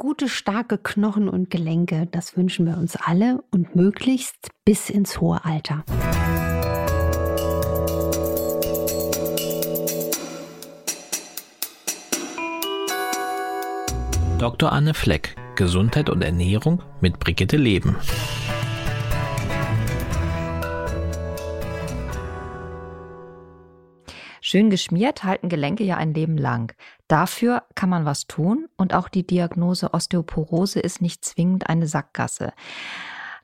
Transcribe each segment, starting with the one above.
Gute, starke Knochen und Gelenke, das wünschen wir uns alle und möglichst bis ins hohe Alter. Dr. Anne Fleck, Gesundheit und Ernährung mit Brigitte Leben. Schön geschmiert halten Gelenke ja ein Leben lang. Dafür kann man was tun und auch die Diagnose Osteoporose ist nicht zwingend eine Sackgasse.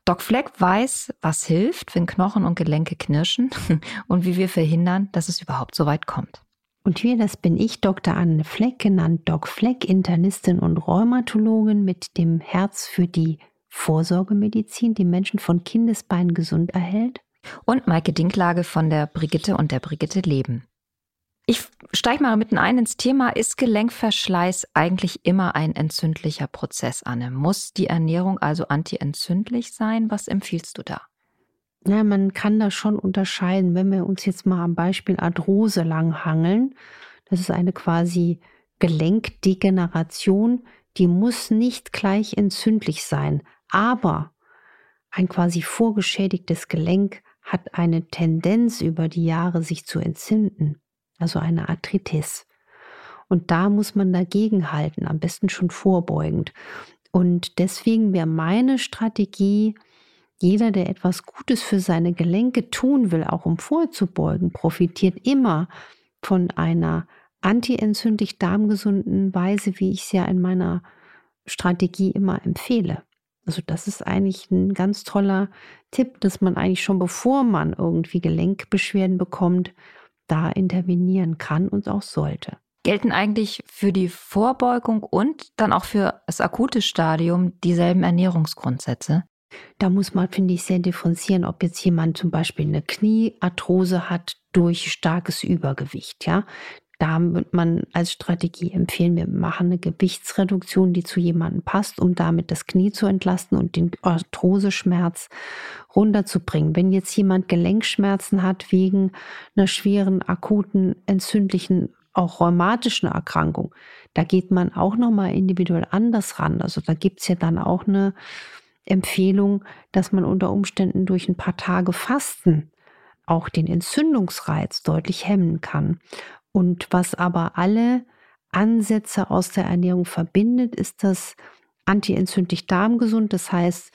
Doc Fleck weiß, was hilft, wenn Knochen und Gelenke knirschen und wie wir verhindern, dass es überhaupt so weit kommt. Und wir, das bin ich, Dr. Anne Fleck, genannt Doc Fleck, Internistin und Rheumatologin mit dem Herz für die Vorsorgemedizin, die Menschen von Kindesbeinen gesund erhält. Und Maike Dinklage von der Brigitte und der Brigitte Leben. Ich steige mal mitten ein ins Thema. Ist Gelenkverschleiß eigentlich immer ein entzündlicher Prozess, Anne? Muss die Ernährung also antientzündlich sein? Was empfiehlst du da? Ja, man kann da schon unterscheiden, wenn wir uns jetzt mal am Beispiel Arthrose langhangeln. Das ist eine quasi Gelenkdegeneration, die muss nicht gleich entzündlich sein, aber ein quasi vorgeschädigtes Gelenk hat eine Tendenz über die Jahre sich zu entzünden also eine Arthritis. Und da muss man dagegen halten, am besten schon vorbeugend. Und deswegen wäre meine Strategie, jeder, der etwas Gutes für seine Gelenke tun will, auch um vorzubeugen, profitiert immer von einer antientzündlich darmgesunden Weise, wie ich es ja in meiner Strategie immer empfehle. Also das ist eigentlich ein ganz toller Tipp, dass man eigentlich schon bevor man irgendwie Gelenkbeschwerden bekommt, da intervenieren kann und auch sollte. Gelten eigentlich für die Vorbeugung und dann auch für das akute Stadium dieselben Ernährungsgrundsätze? Da muss man, finde ich, sehr differenzieren, ob jetzt jemand zum Beispiel eine Kniearthrose hat durch starkes Übergewicht. Ja, da wird man als Strategie empfehlen, wir machen eine Gewichtsreduktion, die zu jemandem passt, um damit das Knie zu entlasten und den Arthroseschmerz runterzubringen. Wenn jetzt jemand Gelenkschmerzen hat wegen einer schweren, akuten, entzündlichen, auch rheumatischen Erkrankung, da geht man auch nochmal individuell anders ran. Also da gibt es ja dann auch eine Empfehlung, dass man unter Umständen durch ein paar Tage Fasten auch den Entzündungsreiz deutlich hemmen kann. Und was aber alle Ansätze aus der Ernährung verbindet, ist das antientzündlich darmgesund. Das heißt,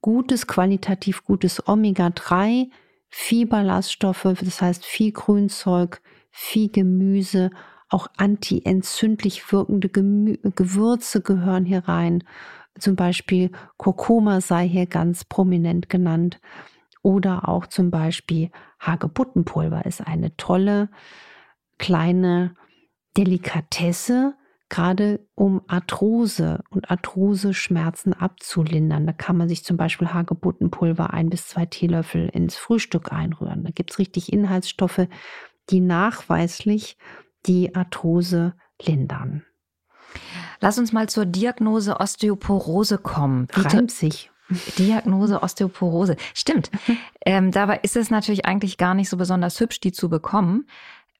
gutes, qualitativ gutes Omega-3, viel das heißt viel Grünzeug, viel Gemüse, auch antientzündlich wirkende Gemü Gewürze gehören hier rein. Zum Beispiel Kurkuma sei hier ganz prominent genannt. Oder auch zum Beispiel Hagebuttenpulver ist eine tolle kleine Delikatesse, gerade um Arthrose und Arthrose-Schmerzen abzulindern. Da kann man sich zum Beispiel Hagebuttenpulver ein bis zwei Teelöffel ins Frühstück einrühren. Da gibt es richtig Inhaltsstoffe, die nachweislich die Arthrose lindern. Lass uns mal zur Diagnose Osteoporose kommen. Reimt sich. Diagnose Osteoporose. Stimmt. ähm, dabei ist es natürlich eigentlich gar nicht so besonders hübsch, die zu bekommen.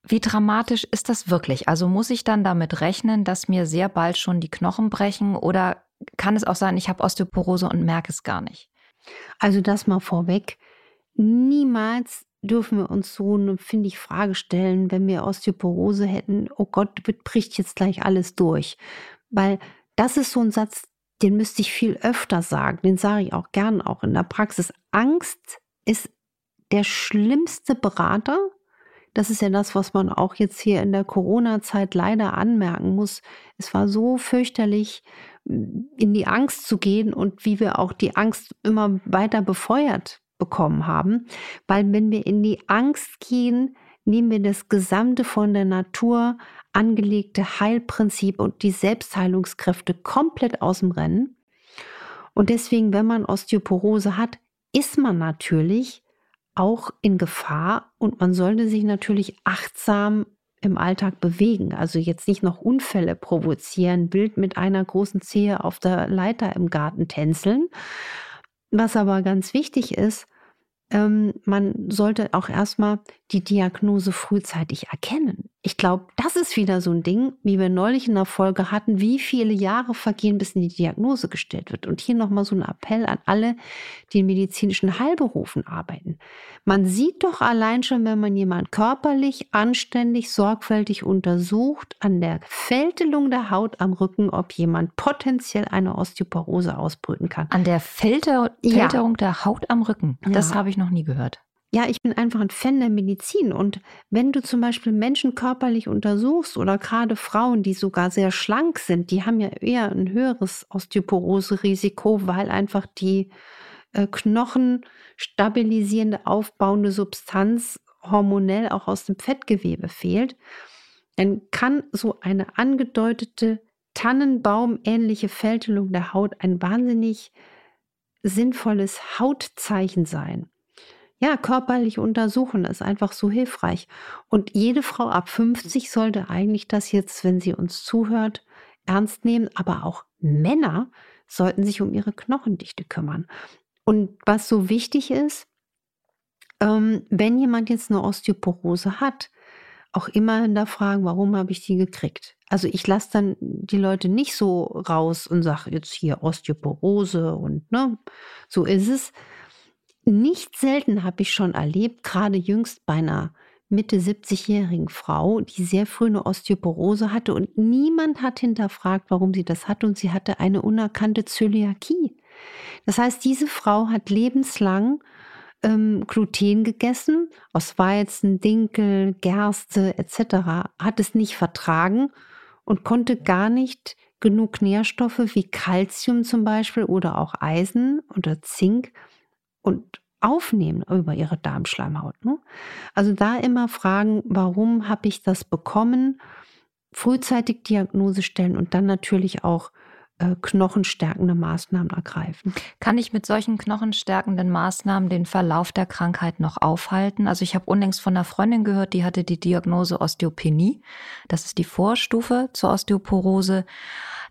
Wie dramatisch ist das wirklich? Also muss ich dann damit rechnen, dass mir sehr bald schon die Knochen brechen oder kann es auch sein, ich habe Osteoporose und merke es gar nicht? Also das mal vorweg. Niemals dürfen wir uns so eine, finde ich, Frage stellen, wenn wir Osteoporose hätten, oh Gott, bricht jetzt gleich alles durch. Weil das ist so ein Satz, den müsste ich viel öfter sagen. Den sage ich auch gern auch in der Praxis. Angst ist der schlimmste Berater, das ist ja das, was man auch jetzt hier in der Corona-Zeit leider anmerken muss. Es war so fürchterlich, in die Angst zu gehen und wie wir auch die Angst immer weiter befeuert bekommen haben. Weil wenn wir in die Angst gehen, nehmen wir das gesamte von der Natur angelegte Heilprinzip und die Selbstheilungskräfte komplett aus dem Rennen. Und deswegen, wenn man Osteoporose hat, ist man natürlich auch in Gefahr und man sollte sich natürlich achtsam im Alltag bewegen. Also jetzt nicht noch Unfälle provozieren, wild mit einer großen Zehe auf der Leiter im Garten tänzeln. Was aber ganz wichtig ist, ähm, man sollte auch erstmal die Diagnose frühzeitig erkennen. Ich glaube, das ist wieder so ein Ding, wie wir neulich in der Folge hatten, wie viele Jahre vergehen, bis die Diagnose gestellt wird. Und hier nochmal so ein Appell an alle, die in medizinischen Heilberufen arbeiten. Man sieht doch allein schon, wenn man jemand körperlich, anständig, sorgfältig untersucht, an der Fältelung der Haut am Rücken, ob jemand potenziell eine Osteoporose ausbrüten kann. An der Fälter Fälterung ja. der Haut am Rücken. Das ja. habe ich noch nie gehört. Ja, ich bin einfach ein Fan der Medizin. Und wenn du zum Beispiel Menschen körperlich untersuchst oder gerade Frauen, die sogar sehr schlank sind, die haben ja eher ein höheres Osteoporose-Risiko, weil einfach die äh, Knochen stabilisierende, aufbauende Substanz hormonell auch aus dem Fettgewebe fehlt, dann kann so eine angedeutete Tannenbaum-ähnliche Fältelung der Haut ein wahnsinnig sinnvolles Hautzeichen sein ja, körperlich untersuchen ist einfach so hilfreich. Und jede Frau ab 50 sollte eigentlich das jetzt, wenn sie uns zuhört, ernst nehmen. Aber auch Männer sollten sich um ihre Knochendichte kümmern. Und was so wichtig ist, ähm, wenn jemand jetzt eine Osteoporose hat, auch immer hinterfragen, warum habe ich die gekriegt? Also ich lasse dann die Leute nicht so raus und sage jetzt hier Osteoporose und ne, so ist es, nicht selten habe ich schon erlebt, gerade jüngst bei einer Mitte 70-jährigen Frau, die sehr früh eine Osteoporose hatte und niemand hat hinterfragt, warum sie das hatte und sie hatte eine unerkannte Zöliakie. Das heißt, diese Frau hat lebenslang ähm, Gluten gegessen, aus Weizen, Dinkel, Gerste etc., hat es nicht vertragen und konnte gar nicht genug Nährstoffe wie Kalzium zum Beispiel oder auch Eisen oder Zink und aufnehmen über ihre Darmschleimhaut. Ne? Also da immer fragen, warum habe ich das bekommen? Frühzeitig Diagnose stellen und dann natürlich auch knochenstärkende Maßnahmen ergreifen. Kann ich mit solchen knochenstärkenden Maßnahmen den Verlauf der Krankheit noch aufhalten? Also ich habe unlängst von einer Freundin gehört, die hatte die Diagnose Osteopenie. Das ist die Vorstufe zur Osteoporose.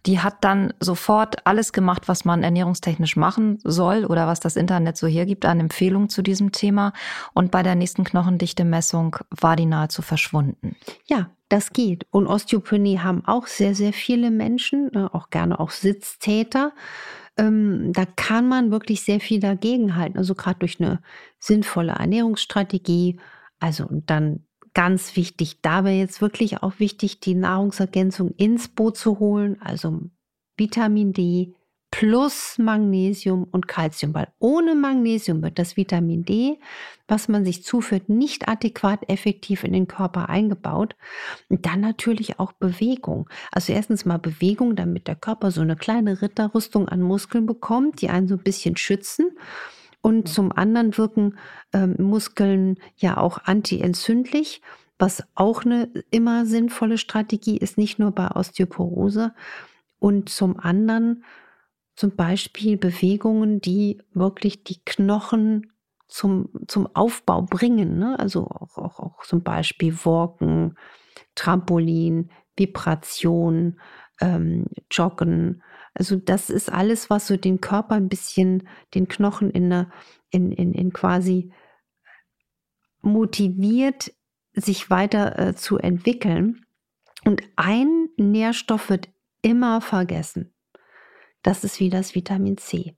Die hat dann sofort alles gemacht, was man ernährungstechnisch machen soll oder was das Internet so hergibt an Empfehlungen zu diesem Thema. Und bei der nächsten Knochendichte-Messung war die nahezu verschwunden. Ja, das geht. Und Osteopenie haben auch sehr, sehr viele Menschen, äh, auch gerne auch Sitztäter. Ähm, da kann man wirklich sehr viel dagegenhalten. Also gerade durch eine sinnvolle Ernährungsstrategie. Also dann ganz wichtig. Da wäre jetzt wirklich auch wichtig, die Nahrungsergänzung ins Boot zu holen, also Vitamin D plus Magnesium und Calcium, weil ohne Magnesium wird das Vitamin D, was man sich zuführt, nicht adäquat effektiv in den Körper eingebaut. Und dann natürlich auch Bewegung. Also erstens mal Bewegung, damit der Körper so eine kleine Ritterrüstung an Muskeln bekommt, die einen so ein bisschen schützen. Und zum anderen wirken ähm, Muskeln ja auch antientzündlich, was auch eine immer sinnvolle Strategie ist, nicht nur bei Osteoporose. Und zum anderen zum Beispiel Bewegungen, die wirklich die Knochen zum, zum Aufbau bringen. Ne? Also auch, auch, auch zum Beispiel Walken, Trampolin, Vibration, ähm, Joggen, also das ist alles, was so den Körper ein bisschen, den Knochen in, in, in, in quasi motiviert, sich weiter äh, zu entwickeln. Und ein Nährstoff wird immer vergessen. Das ist wie das Vitamin C.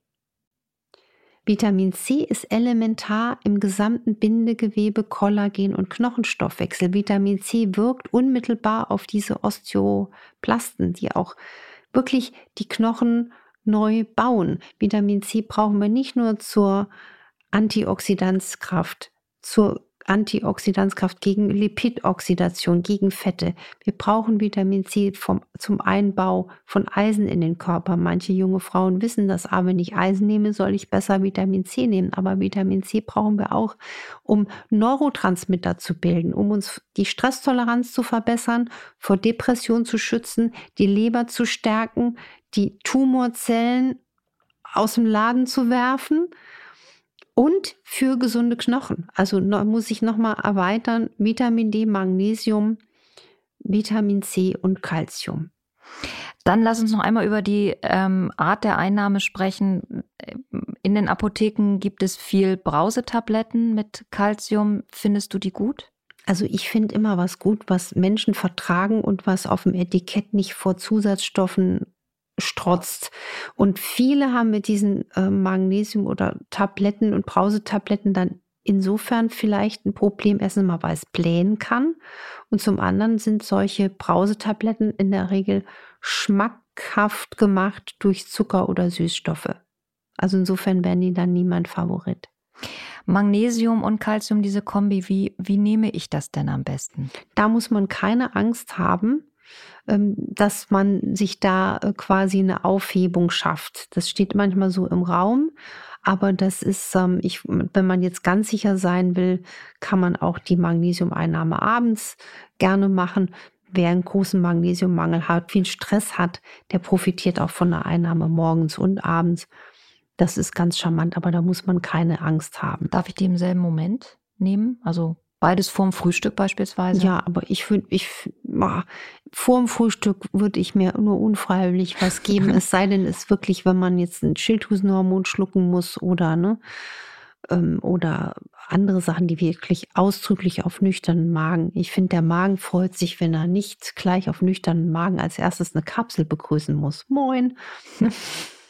Vitamin C ist elementar im gesamten Bindegewebe, Kollagen und Knochenstoffwechsel. Vitamin C wirkt unmittelbar auf diese Osteoplasten, die auch wirklich die Knochen neu bauen. Vitamin C brauchen wir nicht nur zur Antioxidanzkraft, zur Antioxidanzkraft gegen Lipidoxidation, gegen Fette. Wir brauchen Vitamin C vom, zum Einbau von Eisen in den Körper. Manche junge Frauen wissen das, aber wenn ich Eisen nehme, soll ich besser Vitamin C nehmen. Aber Vitamin C brauchen wir auch, um Neurotransmitter zu bilden, um uns die Stresstoleranz zu verbessern, vor Depression zu schützen, die Leber zu stärken, die Tumorzellen aus dem Laden zu werfen und für gesunde Knochen. Also muss ich nochmal erweitern, Vitamin D, Magnesium, Vitamin C und Calcium. Dann lass uns noch einmal über die ähm, Art der Einnahme sprechen. in den Apotheken gibt es viel Brausetabletten mit Calcium. Findest du die gut? Also ich finde immer was gut, was Menschen vertragen und was auf dem Etikett nicht vor Zusatzstoffen strotzt. Und viele haben mit diesen äh, Magnesium- oder Tabletten und Brausetabletten dann insofern vielleicht ein Problem, erstens mal, weil es blähen kann. Und zum anderen sind solche Brausetabletten in der Regel schmackhaft gemacht durch Zucker oder Süßstoffe. Also insofern werden die dann niemand Favorit. Magnesium und Calcium, diese Kombi, wie, wie nehme ich das denn am besten? Da muss man keine Angst haben, dass man sich da äh, quasi eine Aufhebung schafft. Das steht manchmal so im Raum. Aber das ist, ähm, ich, wenn man jetzt ganz sicher sein will, kann man auch die Magnesiumeinnahme abends gerne machen. Wer einen großen Magnesiummangel hat, viel Stress hat, der profitiert auch von der Einnahme morgens und abends. Das ist ganz charmant, aber da muss man keine Angst haben. Darf ich die im selben Moment nehmen? Also Beides vorm Frühstück beispielsweise? Ja, aber ich finde, ich, vorm Frühstück würde ich mir nur unfreiwillig was geben. es sei denn, es wirklich, wenn man jetzt ein Schilddrüsenhormon schlucken muss oder, ne, ähm, oder andere Sachen, die wirklich ausdrücklich auf nüchternen Magen. Ich finde, der Magen freut sich, wenn er nicht gleich auf nüchternen Magen als erstes eine Kapsel begrüßen muss. Moin.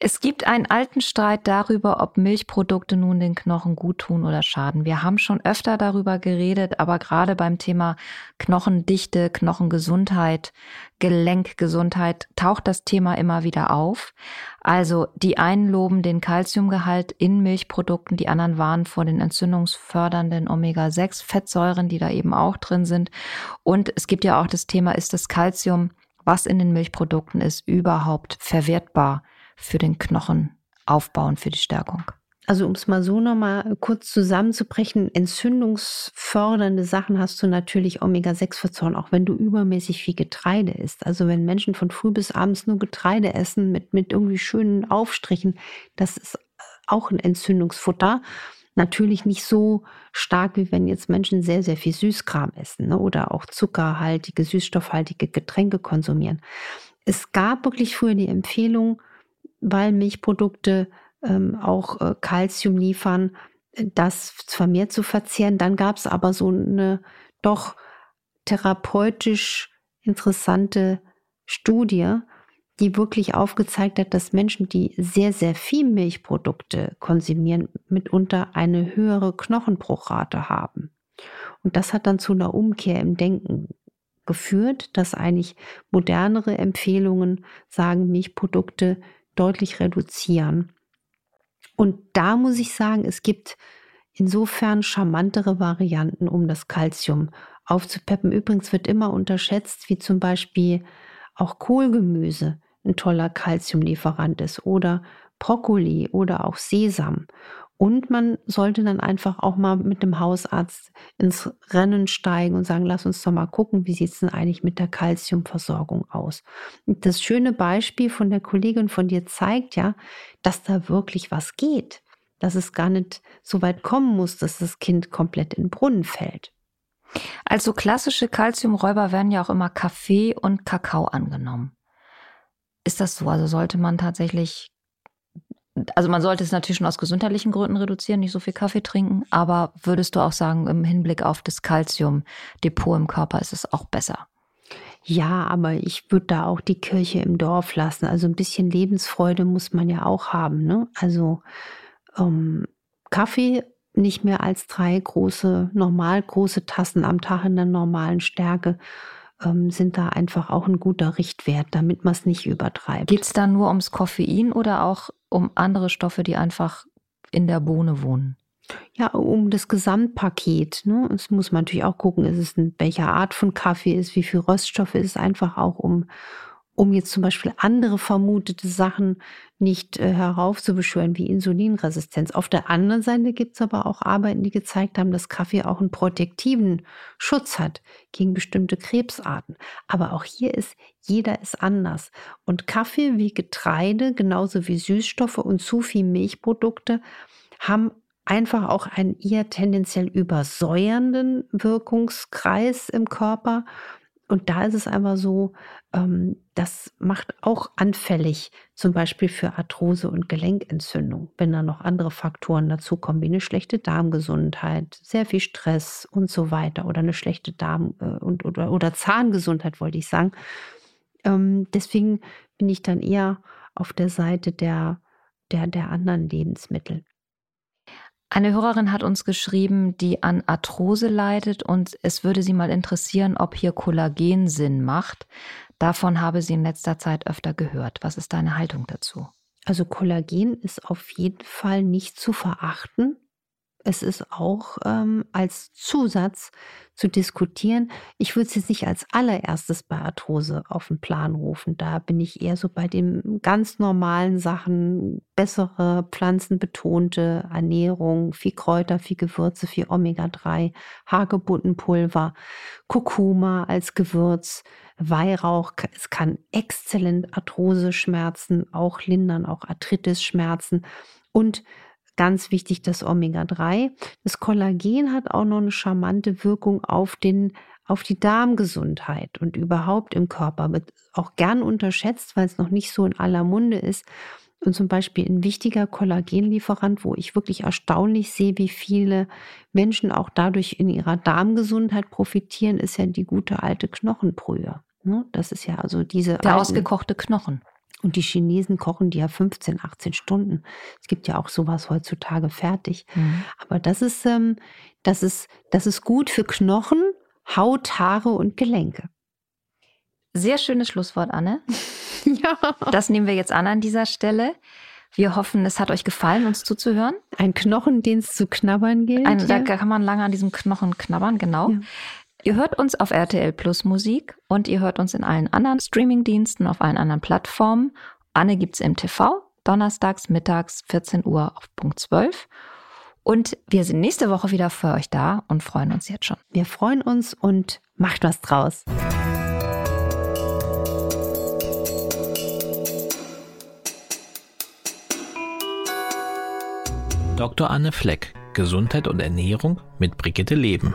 Es gibt einen alten Streit darüber, ob Milchprodukte nun den Knochen gut tun oder schaden. Wir haben schon öfter darüber geredet, aber gerade beim Thema Knochendichte, Knochengesundheit, Gelenkgesundheit taucht das Thema immer wieder auf. Also die einen loben den Kalziumgehalt in Milchprodukten, die anderen warnen vor den entzündungsfördernden Omega-6-Fettsäuren, die da eben auch drin sind. Und es gibt ja auch das Thema, ist das Kalzium was in den Milchprodukten ist, überhaupt verwertbar für den Knochenaufbau und für die Stärkung. Also um es mal so nochmal kurz zusammenzubrechen, entzündungsfördernde Sachen hast du natürlich Omega-6-Fettsäuren, auch wenn du übermäßig viel Getreide isst. Also wenn Menschen von früh bis abends nur Getreide essen mit, mit irgendwie schönen Aufstrichen, das ist auch ein Entzündungsfutter. Natürlich nicht so stark, wie wenn jetzt Menschen sehr, sehr viel Süßkram essen ne? oder auch zuckerhaltige, süßstoffhaltige Getränke konsumieren. Es gab wirklich früher die Empfehlung, weil Milchprodukte ähm, auch äh, Kalzium liefern, das vermehrt zu verzehren. Dann gab es aber so eine doch therapeutisch interessante Studie, die wirklich aufgezeigt hat, dass Menschen, die sehr, sehr viel Milchprodukte konsumieren, mitunter eine höhere Knochenbruchrate haben. Und das hat dann zu einer Umkehr im Denken geführt, dass eigentlich modernere Empfehlungen sagen, Milchprodukte deutlich reduzieren. Und da muss ich sagen, es gibt insofern charmantere Varianten, um das Kalzium aufzupeppen. Übrigens wird immer unterschätzt, wie zum Beispiel auch Kohlgemüse ein toller Kalziumlieferant ist oder Brokkoli oder auch Sesam. Und man sollte dann einfach auch mal mit dem Hausarzt ins Rennen steigen und sagen, lass uns doch mal gucken, wie sieht es denn eigentlich mit der Kalziumversorgung aus. Und das schöne Beispiel von der Kollegin von dir zeigt ja, dass da wirklich was geht, dass es gar nicht so weit kommen muss, dass das Kind komplett in den Brunnen fällt. Also klassische Kalziumräuber werden ja auch immer Kaffee und Kakao angenommen. Ist das so? Also sollte man tatsächlich, also man sollte es natürlich schon aus gesundheitlichen Gründen reduzieren, nicht so viel Kaffee trinken, aber würdest du auch sagen, im Hinblick auf das Kalziumdepot im Körper ist es auch besser? Ja, aber ich würde da auch die Kirche im Dorf lassen. Also ein bisschen Lebensfreude muss man ja auch haben. Ne? Also ähm, Kaffee nicht mehr als drei große, normal große Tassen am Tag in der normalen Stärke ähm, sind da einfach auch ein guter Richtwert, damit man es nicht übertreibt. Geht es da nur ums Koffein oder auch um andere Stoffe, die einfach in der Bohne wohnen? Ja, um das Gesamtpaket. Ne? Es muss man natürlich auch gucken, ist es ein, welcher Art von Kaffee ist, wie viel Röststoffe ist, einfach auch um, um jetzt zum Beispiel andere vermutete Sachen nicht äh, heraufzubeschwören, wie Insulinresistenz. Auf der anderen Seite gibt es aber auch Arbeiten, die gezeigt haben, dass Kaffee auch einen protektiven Schutz hat gegen bestimmte Krebsarten. Aber auch hier ist jeder ist anders. Und Kaffee wie Getreide, genauso wie Süßstoffe und zu viel Milchprodukte haben einfach auch einen eher tendenziell übersäuernden Wirkungskreis im Körper und da ist es einfach so, ähm, das macht auch anfällig, zum Beispiel für Arthrose und Gelenkentzündung, wenn da noch andere Faktoren dazukommen, wie eine schlechte Darmgesundheit, sehr viel Stress und so weiter oder eine schlechte Darm- äh, und, oder, oder Zahngesundheit, wollte ich sagen. Ähm, deswegen bin ich dann eher auf der Seite der, der, der anderen Lebensmittel. Eine Hörerin hat uns geschrieben, die an Arthrose leidet und es würde sie mal interessieren, ob hier Kollagen Sinn macht. Davon habe sie in letzter Zeit öfter gehört. Was ist deine Haltung dazu? Also Kollagen ist auf jeden Fall nicht zu verachten es ist auch ähm, als Zusatz zu diskutieren. Ich würde es jetzt nicht als allererstes bei Arthrose auf den Plan rufen. Da bin ich eher so bei den ganz normalen Sachen, bessere pflanzenbetonte Ernährung, viel Kräuter, viel Gewürze, viel Omega-3, Hagebuttenpulver, Kurkuma als Gewürz, Weihrauch. Es kann exzellent Arthrose-Schmerzen auch lindern, auch Arthritis-Schmerzen. Und Ganz wichtig das Omega-3. Das Kollagen hat auch noch eine charmante Wirkung auf den auf die Darmgesundheit und überhaupt im Körper wird auch gern unterschätzt, weil es noch nicht so in aller Munde ist. Und zum Beispiel ein wichtiger Kollagenlieferant, wo ich wirklich erstaunlich sehe, wie viele Menschen auch dadurch in ihrer Darmgesundheit profitieren, ist ja die gute alte Knochenbrühe. Ne? Das ist ja also diese. Der ausgekochte Knochen. Und die Chinesen kochen die ja 15, 18 Stunden. Es gibt ja auch sowas heutzutage fertig. Mhm. Aber das ist, ähm, das, ist, das ist gut für Knochen, Haut, Haare und Gelenke. Sehr schönes Schlusswort, Anne. ja. Das nehmen wir jetzt an an dieser Stelle. Wir hoffen, es hat euch gefallen, uns zuzuhören. Ein Knochen, den es zu knabbern gilt. Ein, ja. Da kann man lange an diesem Knochen knabbern, genau. Ja. Ihr hört uns auf RTL Plus Musik und ihr hört uns in allen anderen Streamingdiensten, auf allen anderen Plattformen. Anne gibt's im TV, donnerstags mittags 14 Uhr auf Punkt 12. Und wir sind nächste Woche wieder für euch da und freuen uns jetzt schon. Wir freuen uns und macht was draus. Dr. Anne Fleck, Gesundheit und Ernährung mit Brigitte Leben.